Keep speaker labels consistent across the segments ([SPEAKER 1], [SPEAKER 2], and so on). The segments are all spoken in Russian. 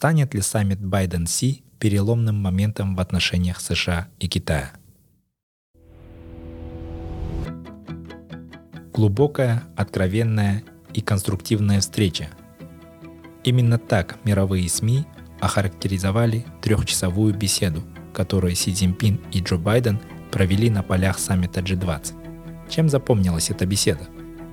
[SPEAKER 1] Станет ли саммит Байден-Си переломным моментом в отношениях США и Китая? Глубокая, откровенная и конструктивная встреча. Именно так мировые СМИ охарактеризовали трехчасовую беседу, которую Си Цзиньпин и Джо Байден провели на полях саммита G20. Чем запомнилась эта беседа?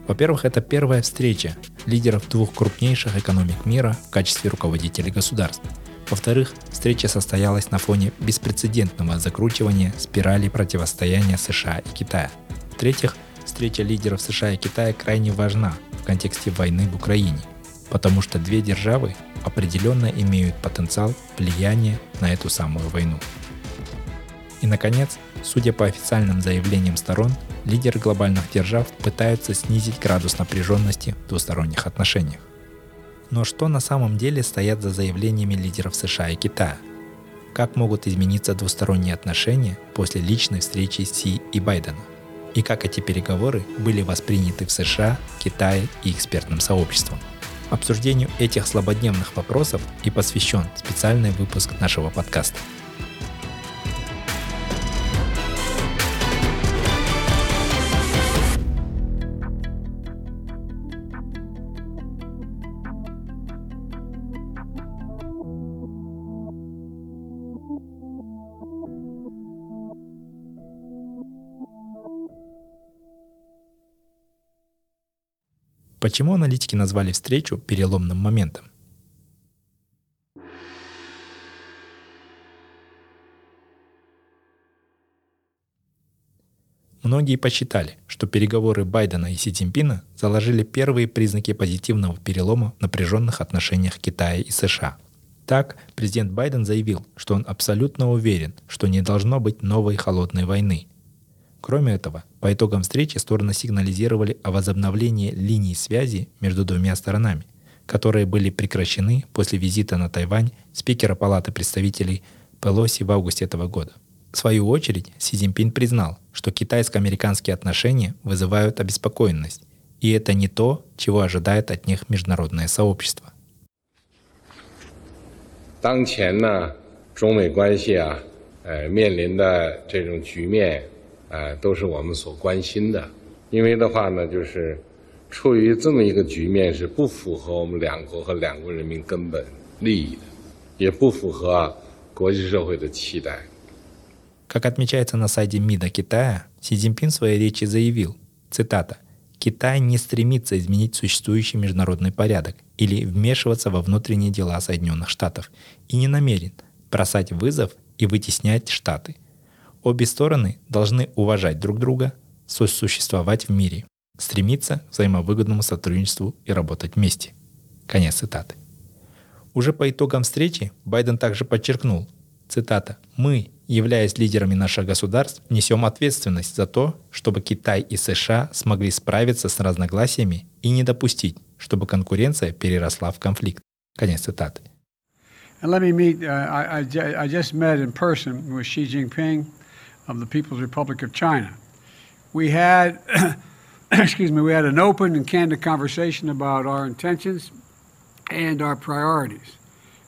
[SPEAKER 1] Во-первых, это первая встреча лидеров двух крупнейших экономик мира в качестве руководителей государств. Во-вторых, встреча состоялась на фоне беспрецедентного закручивания спирали противостояния США и Китая. В-третьих, встреча лидеров США и Китая крайне важна в контексте войны в Украине, потому что две державы определенно имеют потенциал влияния на эту самую войну. И, наконец, судя по официальным заявлениям сторон, лидеры глобальных держав пытаются снизить градус напряженности в двусторонних отношениях. Но что на самом деле стоят за заявлениями лидеров США и Китая? Как могут измениться двусторонние отношения после личной встречи Си и Байдена? И как эти переговоры были восприняты в США, Китае и экспертным сообществом? Обсуждению этих слабодневных вопросов и посвящен специальный выпуск нашего подкаста – Почему аналитики назвали встречу переломным моментом? Многие посчитали, что переговоры Байдена и Си Цзиньпина заложили первые признаки позитивного перелома в напряженных отношениях Китая и США. Так, президент Байден заявил, что он абсолютно уверен, что не должно быть новой холодной войны, Кроме этого, по итогам встречи стороны сигнализировали о возобновлении линий связи между двумя сторонами, которые были прекращены после визита на Тайвань спикера Палаты представителей Пелоси в августе этого года. В свою очередь, Си Цзиньпин признал, что китайско-американские отношения вызывают обеспокоенность, и это не то, чего ожидает от них международное сообщество.
[SPEAKER 2] 当前呢，中美关系啊，呃，面临的这种局面 呃，都是我们所关心的。因为的话呢，就是处于这么一个局面，是不符合我们两国和两国人民根本利益的，也不符合国际社会的期待。
[SPEAKER 1] Как отмечается на сайте МИДа Китая, Си Цзиньпин в своей речи заявил, цитата, «Китай не стремится изменить существующий международный порядок или вмешиваться во внутренние дела Соединенных Штатов и не намерен бросать вызов и вытеснять Штаты – Обе стороны должны уважать друг друга, сосуществовать в мире, стремиться к взаимовыгодному сотрудничеству и работать вместе. Конец цитаты. Уже по итогам встречи Байден также подчеркнул, цитата, «Мы, являясь лидерами наших государств, несем ответственность за то, чтобы Китай и США смогли справиться с разногласиями и не допустить, чтобы конкуренция переросла в конфликт». Конец цитаты.
[SPEAKER 3] And let me meet, uh, I, I, I just met in person with Xi Jinping of the People's Republic of China. We had, excuse me, we had an open and candid conversation about our intentions and our priorities.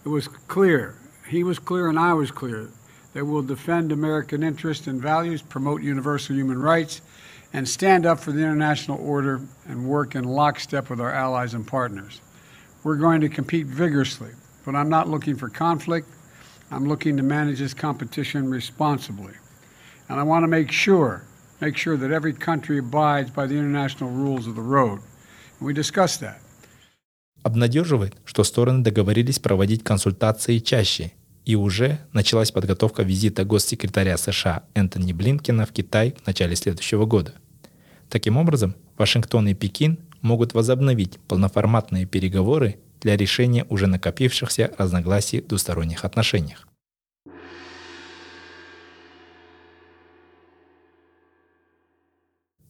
[SPEAKER 3] It was clear, he was clear and I was clear, that we'll defend American interests and values, promote universal human rights, and stand up for the international order and work in lockstep with our allies and partners. We're going to compete vigorously, but I'm not looking for conflict. I'm looking to manage this competition responsibly. And I want to make sure, make sure that every country abides by the international rules of the road. And we discussed that.
[SPEAKER 1] Обнадеживает, что стороны договорились проводить консультации чаще, и уже началась подготовка визита госсекретаря США Энтони Блинкина в Китай в начале следующего года. Таким образом, Вашингтон и Пекин могут возобновить полноформатные переговоры для решения уже накопившихся разногласий в двусторонних отношениях.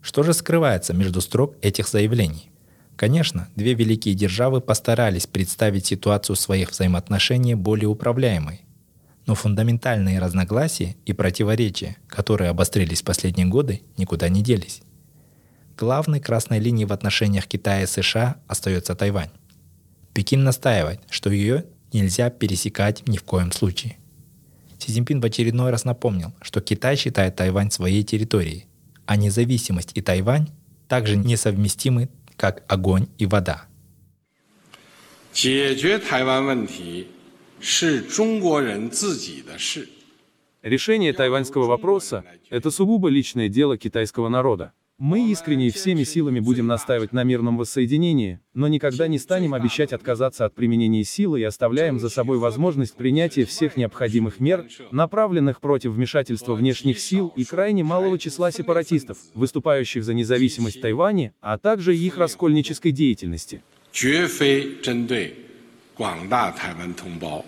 [SPEAKER 1] Что же скрывается между строк этих заявлений? Конечно, две великие державы постарались представить ситуацию своих взаимоотношений более управляемой. Но фундаментальные разногласия и противоречия, которые обострились в последние годы, никуда не делись. Главной красной линией в отношениях Китая и США остается Тайвань. Пекин настаивает, что ее нельзя пересекать ни в коем случае. Си Цзиньпин в очередной раз напомнил, что Китай считает Тайвань своей территорией, а независимость и Тайвань также несовместимы, как огонь и вода.
[SPEAKER 2] 解决台湾问题是中国人自己的事。
[SPEAKER 4] Решение тайваньского вопроса – это сугубо личное дело китайского народа. Мы искренне и всеми силами будем настаивать на мирном воссоединении, но никогда не станем обещать отказаться от применения силы и оставляем за собой возможность принятия всех необходимых мер, направленных против вмешательства внешних сил и крайне малого числа сепаратистов, выступающих за независимость Тайваня, а также их раскольнической деятельности.
[SPEAKER 2] 绝非针对广大台湾同胞。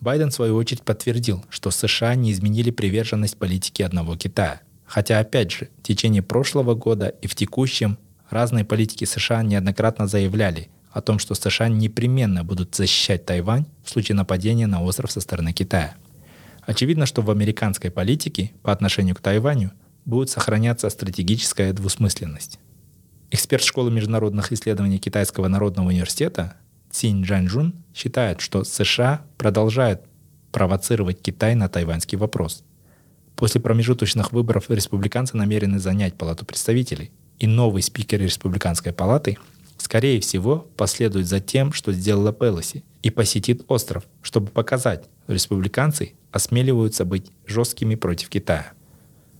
[SPEAKER 1] Байден, в свою очередь, подтвердил, что США не изменили приверженность политике одного Китая. Хотя, опять же, в течение прошлого года и в текущем разные политики США неоднократно заявляли о том, что США непременно будут защищать Тайвань в случае нападения на остров со стороны Китая. Очевидно, что в американской политике по отношению к Тайваню будет сохраняться стратегическая двусмысленность. Эксперт школы международных исследований Китайского народного университета Цинь Джанжун считает, что США продолжают провоцировать Китай на тайваньский вопрос. После промежуточных выборов республиканцы намерены занять Палату представителей, и новый спикер Республиканской палаты, скорее всего, последует за тем, что сделала Пелоси, и посетит остров, чтобы показать, что республиканцы осмеливаются быть жесткими против Китая.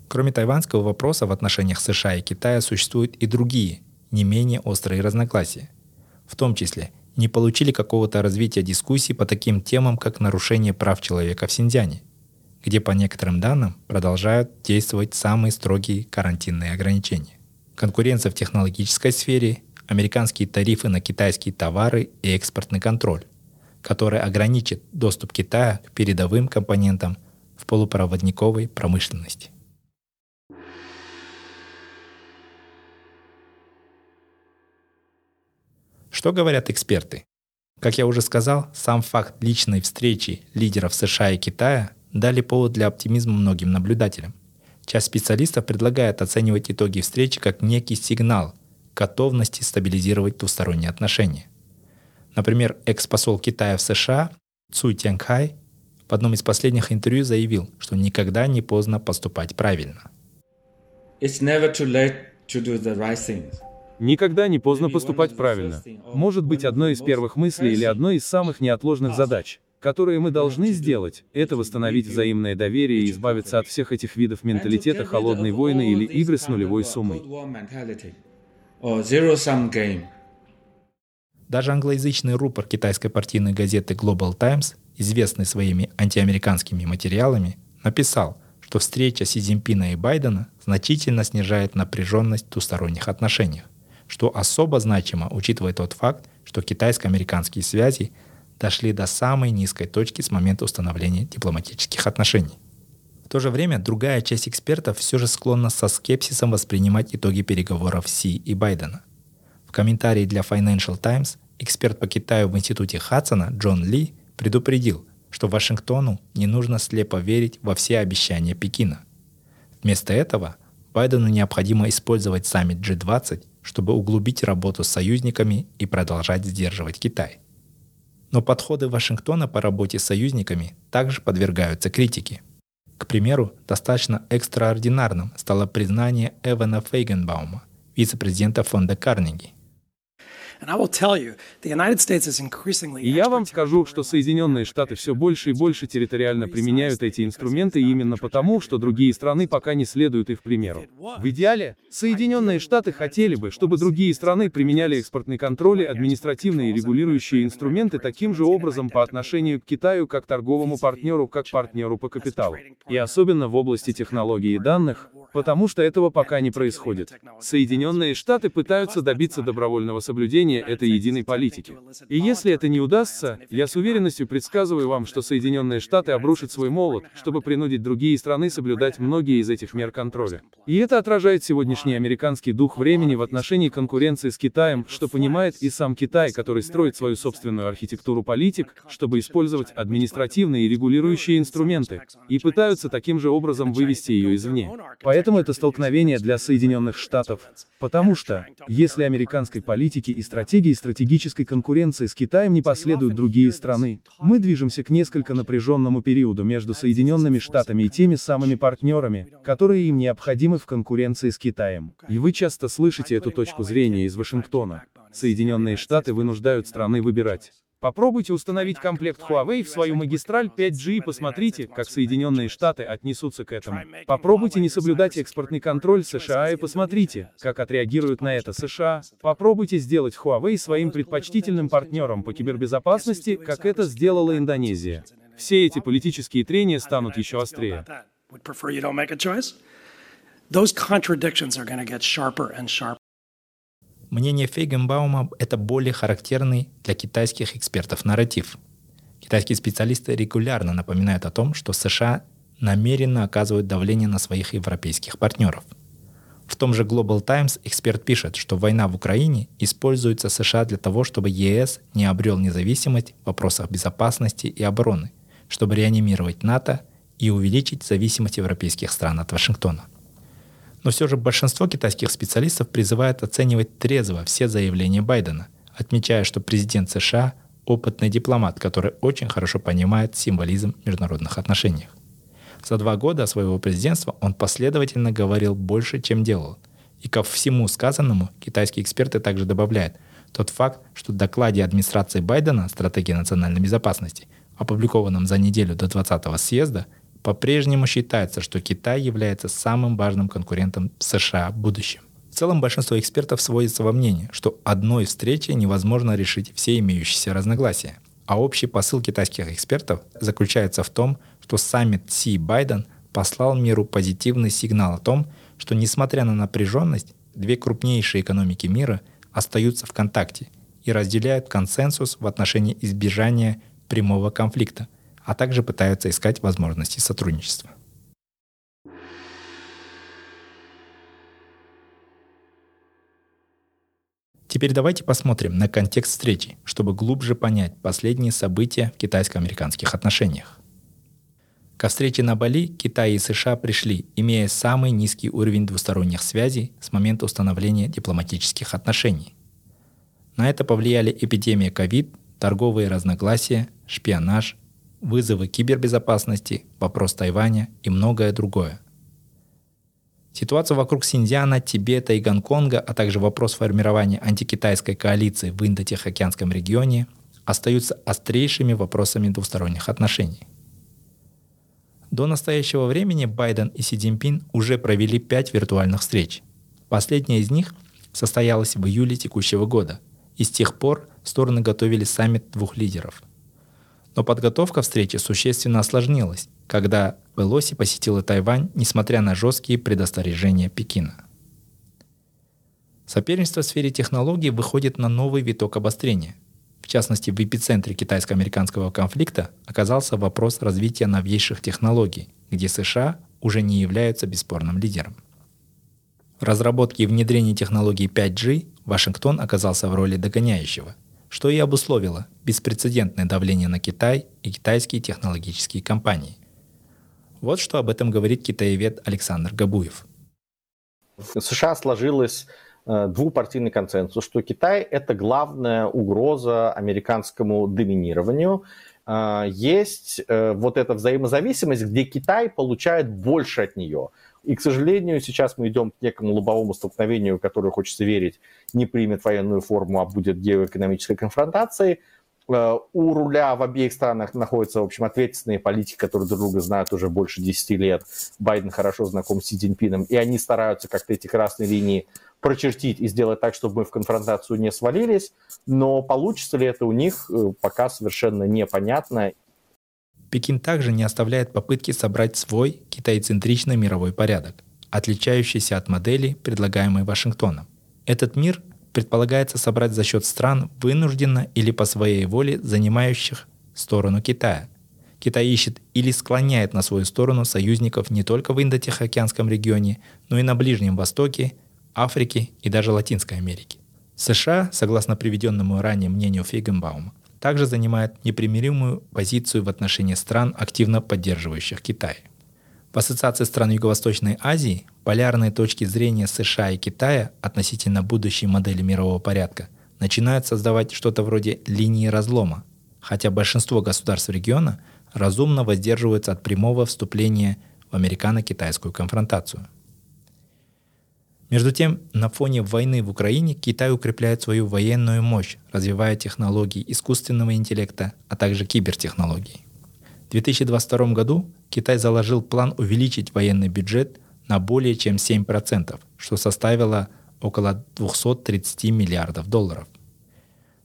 [SPEAKER 1] Кроме тайваньского вопроса в отношениях США и Китая существуют и другие, не менее острые разногласия. В том числе, не получили какого-то развития дискуссий по таким темам, как нарушение прав человека в Синьцзяне, где по некоторым данным продолжают действовать самые строгие карантинные ограничения. Конкуренция в технологической сфере, американские тарифы на китайские товары и экспортный контроль, который ограничит доступ Китая к передовым компонентам в полупроводниковой промышленности. Что говорят эксперты? Как я уже сказал, сам факт личной встречи лидеров США и Китая дали повод для оптимизма многим наблюдателям. Часть специалистов предлагает оценивать итоги встречи как некий сигнал готовности стабилизировать двусторонние отношения. Например, экс-посол Китая в США Цуй Тяньхай в одном из последних интервью заявил, что никогда не поздно поступать правильно.
[SPEAKER 5] It's never too late to do the right things.
[SPEAKER 4] Никогда не поздно поступать правильно. Может быть одной из первых мыслей или одной из самых неотложных задач, которые мы должны сделать, это восстановить взаимное доверие и избавиться от всех этих видов менталитета холодной войны или игры с нулевой суммой.
[SPEAKER 1] Даже англоязычный рупор китайской партийной газеты Global Times, известный своими антиамериканскими материалами, написал, что встреча Си Цзиньпина и Байдена значительно снижает напряженность в двусторонних отношениях, что особо значимо, учитывая тот факт, что китайско-американские связи дошли до самой низкой точки с момента установления дипломатических отношений. В то же время другая часть экспертов все же склонна со скепсисом воспринимать итоги переговоров Си и Байдена. В комментарии для Financial Times эксперт по Китаю в институте Хадсона Джон Ли предупредил, что Вашингтону не нужно слепо верить во все обещания Пекина. Вместо этого Байдену необходимо использовать саммит G20, чтобы углубить работу с союзниками и продолжать сдерживать Китай. Но подходы Вашингтона по работе с союзниками также подвергаются критике. К примеру, достаточно экстраординарным стало признание Эвана Фейгенбаума, вице-президента фонда Карнеги,
[SPEAKER 4] И я вам скажу, что Соединенные Штаты все больше и больше территориально применяют эти инструменты именно потому, что другие страны пока не следуют их примеру. В идеале, Соединенные Штаты хотели бы, чтобы другие страны применяли экспортный контроль и административные регулирующие инструменты таким же образом по отношению к Китаю как торговому партнеру, как партнеру по капиталу. И особенно в области технологий и данных, Потому что этого пока не происходит. Соединенные Штаты пытаются добиться добровольного соблюдения этой единой политики. И если это не удастся, я с уверенностью предсказываю вам, что Соединенные Штаты обрушат свой молот, чтобы принудить другие страны соблюдать многие из этих мер контроля. И это отражает сегодняшний американский дух времени в отношении конкуренции с Китаем, что понимает и сам Китай, который строит свою собственную архитектуру политик, чтобы использовать административные и регулирующие инструменты, и пытаются таким же образом вывести ее извне. Поэтому это столкновение для Соединенных Штатов. Потому что, если американской политике и стратегии стратегической конкуренции с Китаем не последуют другие страны, мы движемся к несколько напряженному периоду между Соединенными Штатами и теми самыми партнерами, которые им необходимы в конкуренции с Китаем. И вы часто слышите эту точку зрения из Вашингтона. Соединенные Штаты вынуждают страны выбирать. Попробуйте установить комплект Huawei в свою магистраль 5G и посмотрите, как Соединенные Штаты отнесутся к этому. Попробуйте не соблюдать экспортный контроль США и посмотрите, как отреагируют на это США. Попробуйте сделать Huawei своим предпочтительным партнером по кибербезопасности, как это сделала Индонезия. Все эти политические трения станут еще острее.
[SPEAKER 1] Мнение Фейгенбаума – это более характерный для китайских экспертов нарратив. Китайские специалисты регулярно напоминают о том, что США намеренно оказывают давление на своих европейских партнеров. В том же Global Times эксперт пишет, что война в Украине используется США для того, чтобы ЕС не обрел независимость в вопросах безопасности и обороны, чтобы реанимировать НАТО и увеличить зависимость европейских стран от Вашингтона. Но все же большинство китайских специалистов призывает оценивать трезво все заявления Байдена, отмечая, что президент США – опытный дипломат, который очень хорошо понимает символизм в международных отношениях. За два года своего президентства он последовательно говорил больше, чем делал. И ко всему сказанному китайские эксперты также добавляют тот факт, что в докладе администрации Байдена «Стратегия национальной безопасности», опубликованном за неделю до 20-го съезда, по-прежнему считается, что Китай является самым важным конкурентом США в будущем. В целом большинство экспертов сводится во мнении, что одной встречей невозможно решить все имеющиеся разногласия. А общий посыл китайских экспертов заключается в том, что саммит Си Байден послал миру позитивный сигнал о том, что несмотря на напряженность, две крупнейшие экономики мира остаются в контакте и разделяют консенсус в отношении избежания прямого конфликта, а также пытаются искать возможности сотрудничества. Теперь давайте посмотрим на контекст встречи, чтобы глубже понять последние события в китайско-американских отношениях. Ко встрече на Бали Китай и США пришли, имея самый низкий уровень двусторонних связей с момента установления дипломатических отношений. На это повлияли эпидемия ковид, торговые разногласия, шпионаж, вызовы кибербезопасности, вопрос Тайваня и многое другое. Ситуация вокруг Синьцзяна, Тибета и Гонконга, а также вопрос формирования антикитайской коалиции в Индо-Тихоокеанском регионе остаются острейшими вопросами двусторонних отношений. До настоящего времени Байден и Си Цзиньпин уже провели пять виртуальных встреч. Последняя из них состоялась в июле текущего года, и с тех пор стороны готовили саммит двух лидеров – но подготовка встречи существенно осложнилась, когда Пелоси посетила Тайвань, несмотря на жесткие предостережения Пекина. Соперничество в сфере технологий выходит на новый виток обострения. В частности, в эпицентре китайско-американского конфликта оказался вопрос развития новейших технологий, где США уже не являются бесспорным лидером. В разработке и внедрении технологий 5G Вашингтон оказался в роли догоняющего – что и обусловило беспрецедентное давление на Китай и китайские технологические компании. Вот что об этом говорит китаевед Александр Габуев.
[SPEAKER 6] В США сложилось э, двупартийный консенсус, что Китай – это главная угроза американскому доминированию. Э, есть э, вот эта взаимозависимость, где Китай получает больше от нее – и, к сожалению, сейчас мы идем к некому лобовому столкновению, которое, хочется верить, не примет военную форму, а будет геоэкономической конфронтацией. Э, у руля в обеих странах находятся, в общем, ответственные политики, которые друг друга знают уже больше 10 лет. Байден хорошо знаком с Си Цзиньпином, и они стараются как-то эти красные линии прочертить и сделать так, чтобы мы в конфронтацию не свалились. Но получится ли это у них, э, пока совершенно непонятно.
[SPEAKER 1] Пекин также не оставляет попытки собрать свой китайцентричный мировой порядок. отличающийся от модели, предлагаемой Вашингтоном. Этот мир предполагается собрать за счет стран, вынужденно или по своей воле занимающих сторону Китая. Китай ищет или склоняет на свою сторону союзников не только в Индо-Тихоокеанском регионе, но и на Ближнем Востоке, Африке и даже Латинской Америке. США, согласно приведенному ранее мнению Фейгенбаума, также занимает непримиримую позицию в отношении стран, активно поддерживающих Китай. В Ассоциации стран Юго-Восточной Азии полярные точки зрения США и Китая относительно будущей модели мирового порядка начинают создавать что-то вроде линии разлома, хотя большинство государств региона разумно воздерживаются от прямого вступления в американо-китайскую конфронтацию. Между тем, на фоне войны в Украине Китай укрепляет свою военную мощь, развивая технологии искусственного интеллекта, а также кибертехнологии. В 2022 году Китай заложил план увеличить военный бюджет на более чем 7%, что составило около 230 миллиардов долларов.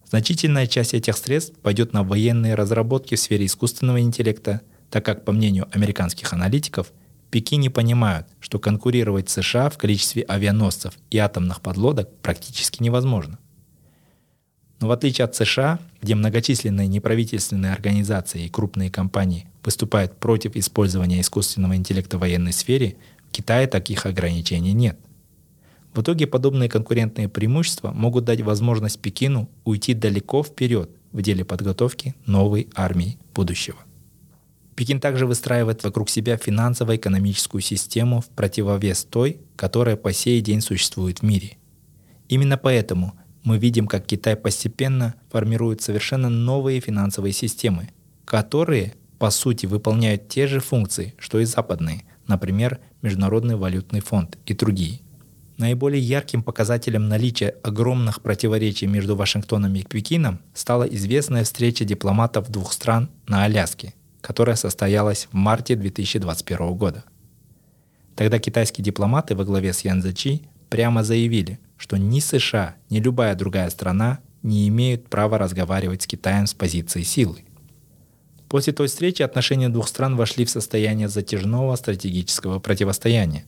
[SPEAKER 1] Значительная часть этих средств пойдет на военные разработки в сфере искусственного интеллекта, так как, по мнению американских аналитиков, Пекине понимают, что конкурировать с США в количестве авианосцев и атомных подлодок практически невозможно. Но в отличие от США, где многочисленные неправительственные организации и крупные компании выступают против использования искусственного интеллекта в военной сфере, в Китае таких ограничений нет. В итоге подобные конкурентные преимущества могут дать возможность Пекину уйти далеко вперед в деле подготовки новой армии будущего. Пекин также выстраивает вокруг себя финансово-экономическую систему в противовес той, которая по сей день существует в мире. Именно поэтому мы видим, как Китай постепенно формирует совершенно новые финансовые системы, которые, по сути, выполняют те же функции, что и западные, например, Международный валютный фонд и другие. Наиболее ярким показателем наличия огромных противоречий между Вашингтоном и Пекином стала известная встреча дипломатов двух стран на Аляске – которая состоялась в марте 2021 года. Тогда китайские дипломаты во главе с Ян Зачи прямо заявили, что ни США, ни любая другая страна не имеют права разговаривать с Китаем с позиции силы. После той встречи отношения двух стран вошли в состояние затяжного стратегического противостояния.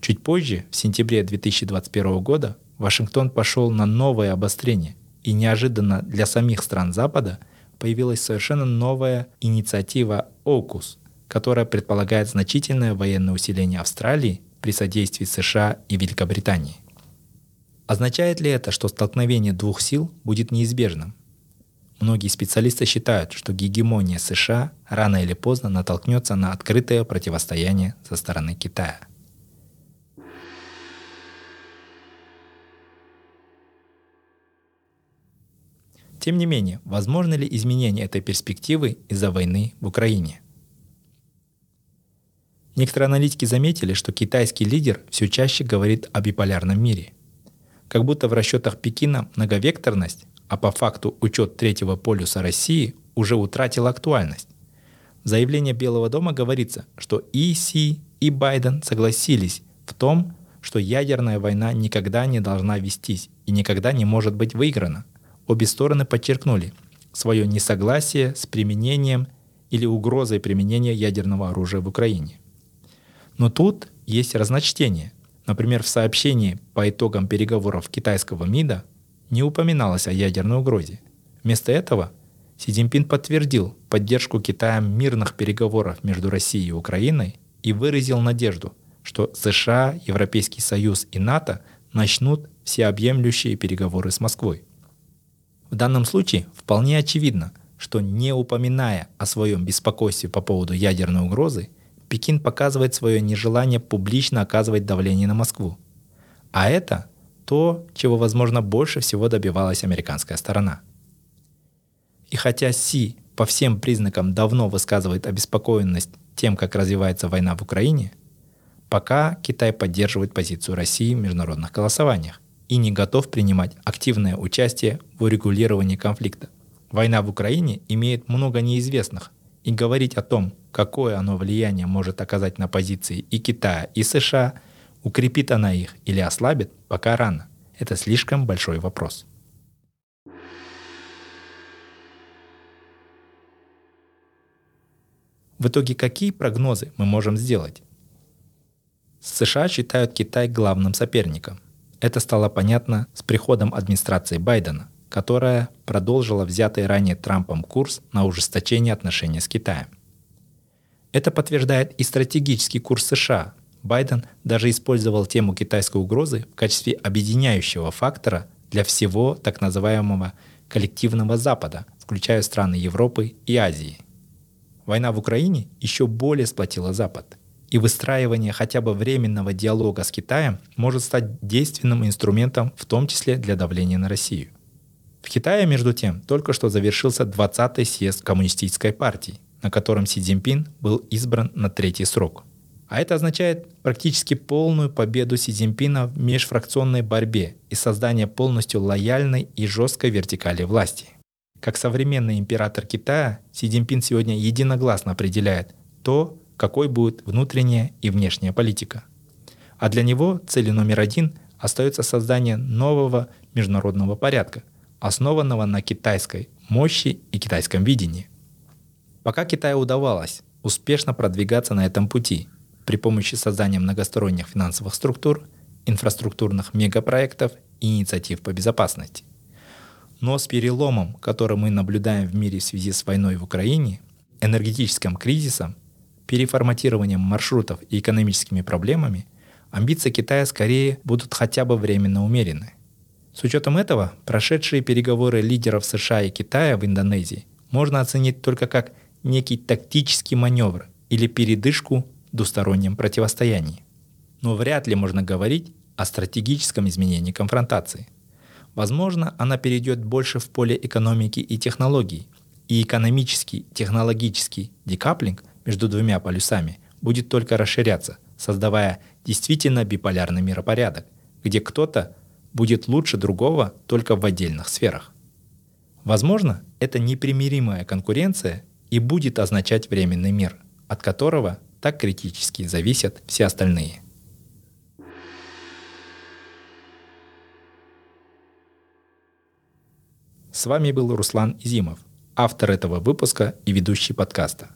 [SPEAKER 1] Чуть позже, в сентябре 2021 года, Вашингтон пошел на новое обострение, и неожиданно для самих стран Запада – появилась совершенно новая инициатива «Окус», которая предполагает значительное военное усиление Австралии при содействии США и Великобритании. Означает ли это, что столкновение двух сил будет неизбежным? Многие специалисты считают, что гегемония США рано или поздно натолкнется на открытое противостояние со стороны Китая – Тем не менее, возможно ли изменение этой перспективы из-за войны в Украине? Некоторые аналитики заметили, что китайский лидер все чаще говорит о биполярном мире. Как будто в расчетах Пекина многовекторность, а по факту учет третьего полюса России уже утратил актуальность. В заявлении Белого дома говорится, что и Си, и Байден согласились в том, что ядерная война никогда не должна вестись и никогда не может быть выиграна – обе стороны подчеркнули свое несогласие с применением или угрозой применения ядерного оружия в Украине. Но тут есть разночтение. Например, в сообщении по итогам переговоров китайского МИДа не упоминалось о ядерной угрозе. Вместо этого Си Цзиньпин подтвердил поддержку Китаем мирных переговоров между Россией и Украиной и выразил надежду, что США, Европейский Союз и НАТО начнут всеобъемлющие переговоры с Москвой. В данном случае вполне очевидно, что не упоминая о своем беспокойстве по поводу ядерной угрозы, Пекин показывает свое нежелание публично оказывать давление на Москву. А это то, чего, возможно, больше всего добивалась американская сторона. И хотя Си по всем признакам давно высказывает обеспокоенность тем, как развивается война в Украине, пока Китай поддерживает позицию России в международных голосованиях и не готов принимать активное участие в урегулировании конфликта. Война в Украине имеет много неизвестных, и говорить о том, какое оно влияние может оказать на позиции и Китая, и США, укрепит она их или ослабит, пока рано. Это слишком большой вопрос. В итоге какие прогнозы мы можем сделать? США считают Китай главным соперником. Это стало понятно с приходом администрации Байдена, которая продолжила взятый ранее Трампом курс на ужесточение отношений с Китаем. Это подтверждает и стратегический курс США. Байден даже использовал тему китайской угрозы в качестве объединяющего фактора для всего так называемого коллективного Запада, включая страны Европы и Азии. Война в Украине еще более сплотила Запад, и выстраивание хотя бы временного диалога с Китаем может стать действенным инструментом, в том числе для давления на Россию. В Китае, между тем, только что завершился 20-й съезд Коммунистической партии, на котором Си Цзиньпин был избран на третий срок. А это означает практически полную победу Си Цзиньпина в межфракционной борьбе и создание полностью лояльной и жесткой вертикали власти. Как современный император Китая, Си Цзиньпин сегодня единогласно определяет то, какой будет внутренняя и внешняя политика. А для него целью номер один остается создание нового международного порядка, основанного на китайской мощи и китайском видении. Пока Китаю удавалось успешно продвигаться на этом пути при помощи создания многосторонних финансовых структур, инфраструктурных мегапроектов и инициатив по безопасности. Но с переломом, который мы наблюдаем в мире в связи с войной в Украине, энергетическим кризисом, переформатированием маршрутов и экономическими проблемами, амбиции Китая скорее будут хотя бы временно умерены. С учетом этого, прошедшие переговоры лидеров США и Китая в Индонезии можно оценить только как некий тактический маневр или передышку в двустороннем противостоянии. Но вряд ли можно говорить о стратегическом изменении конфронтации. Возможно, она перейдет больше в поле экономики и технологий, и экономический, технологический декаплинг между двумя полюсами будет только расширяться, создавая действительно биполярный миропорядок, где кто-то будет лучше другого только в отдельных сферах. Возможно, это непримиримая конкуренция и будет означать временный мир, от которого так критически зависят все остальные. С вами был Руслан Изимов, автор этого выпуска и ведущий подкаста.